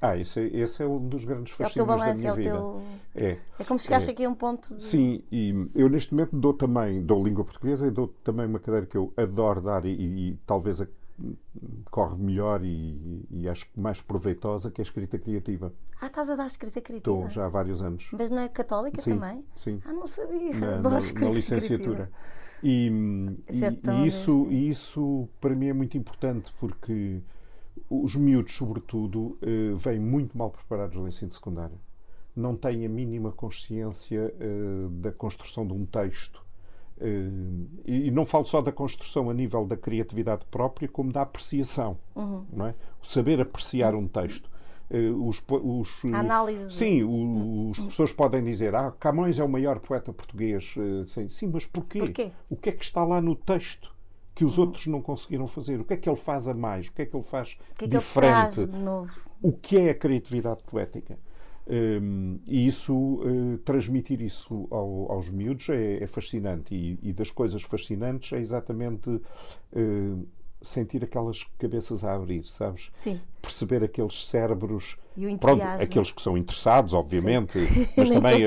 Ah, esse, é, esse é um dos grandes fascínios é o teu balanço, da minha é vida. Teu... É, é como chegaste é. aqui a um ponto de... Sim, e eu neste momento dou também, dou língua portuguesa e dou também uma cadeira que eu adoro dar e, e, e talvez a corre melhor e, e, acho mais proveitosa, que é a escrita criativa. Ah, estás a dar escrita criativa? Estou, já há vários anos. Mas na católica sim, também? Sim. Ah, não sabia. Na, na, na licenciatura. E, isso, é e isso, isso para mim é muito importante porque os miúdos, sobretudo, uh, vêm muito mal preparados ao ensino secundário. Não têm a mínima consciência uh, da construção de um texto Uh, e não falo só da construção a nível da criatividade própria, como da apreciação. Uhum. Não é? O saber apreciar um texto. Os, os, a análise. Sim, o, os professores podem dizer ah, Camões é o maior poeta português. Sim, sim, mas porquê? porquê? O que é que está lá no texto que os outros não conseguiram fazer? O que é que ele faz a mais? O que é que ele faz o que é diferente? Que ele faz? O que é a criatividade poética? Um, e isso, uh, transmitir isso ao, aos miúdos é, é fascinante. E, e, das coisas fascinantes é exatamente uh, sentir aquelas cabeças a abrir, sabes? Sim. Perceber aqueles cérebros, e o pronto, aqueles que são interessados, obviamente, Sim. mas também,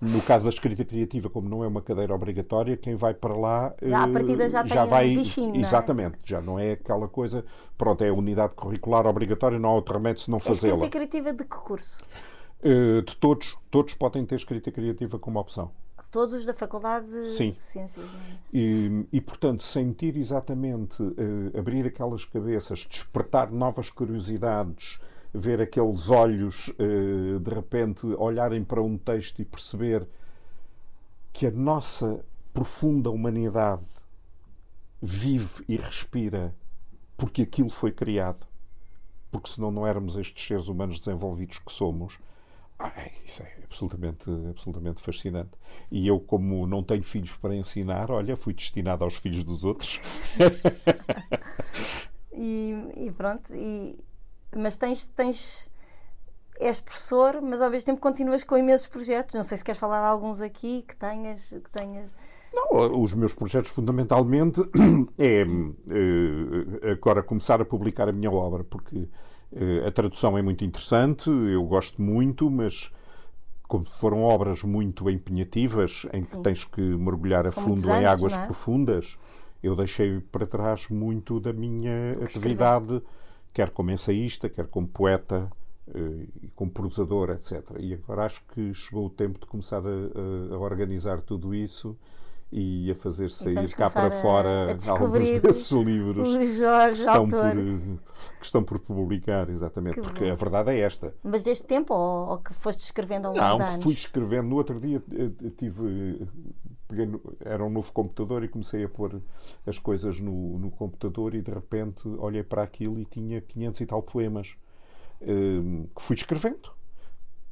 no caso da escrita criativa, como não é uma cadeira obrigatória, quem vai para lá já a partida já, já tem vai, um bichinho, exatamente, não é? já não é aquela coisa, pronto, é a unidade curricular obrigatória, não há outro remédio se não fazê-la. A escrita criativa de que curso? Uh, de todos, todos podem ter escrita criativa como opção. Todos os da Faculdade de. Ciências e, e, portanto, sentir exatamente, uh, abrir aquelas cabeças, despertar novas curiosidades, ver aqueles olhos, uh, de repente, olharem para um texto e perceber que a nossa profunda humanidade vive e respira porque aquilo foi criado. Porque senão não éramos estes seres humanos desenvolvidos que somos. Ai, isso é absolutamente, absolutamente fascinante. E eu, como não tenho filhos para ensinar, olha, fui destinado aos filhos dos outros. e, e, pronto, e, mas tens, tens. És professor, mas ao mesmo tempo continuas com imensos projetos. Não sei se queres falar de alguns aqui que tenhas. Que tenhas... Não, os meus projetos fundamentalmente é eh, agora começar a publicar a minha obra, porque a tradução é muito interessante, eu gosto muito, mas como foram obras muito empenhativas, em que Sim. tens que mergulhar São a fundo em águas é? profundas, eu deixei para trás muito da minha atividade, escreveste? quer como ensaísta, quer como poeta, eh, e como prosador, etc. E agora acho que chegou o tempo de começar a, a organizar tudo isso e a fazer sair cá para fora a alguns desses livros Jorge, que, estão por, que estão por publicar, exatamente, que porque bom. a verdade é esta. Mas desde tempo ou, ou que foste escrevendo ao longo Não, de anos? fui escrevendo. No outro dia eh, tive. Peguei, era um novo computador e comecei a pôr as coisas no, no computador e de repente olhei para aquilo e tinha 500 e tal poemas um, que fui escrevendo.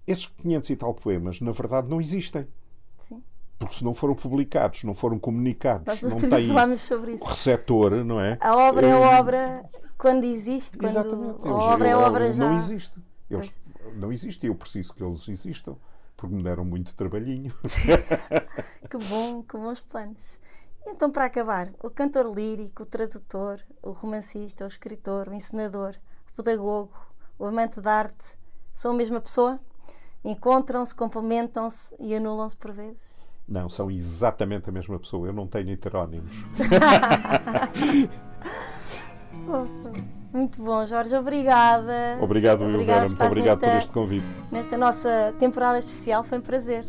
Esses 500 e tal poemas, na verdade, não existem. Sim porque se não foram publicados, não foram comunicados, Nós não tem sobre o receptor, não é? A obra é eh, obra quando existe, quando Exatamente. a obra eu, é obra já. Não existe. Eles não existem, eu preciso que eles existam, porque me deram muito trabalhinho. que bom, que bons planos. Então, para acabar, o cantor lírico, o tradutor, o romancista, o escritor, o encenador, o pedagogo, o amante de arte, são a mesma pessoa? Encontram-se, complementam-se e anulam-se por vezes? Não, são exatamente a mesma pessoa. Eu não tenho heterónimos. Muito bom, Jorge. Obrigada. Obrigado, Obrigada Vera. Muito obrigado nesta, por este convite. Nesta nossa temporada especial. Foi um prazer.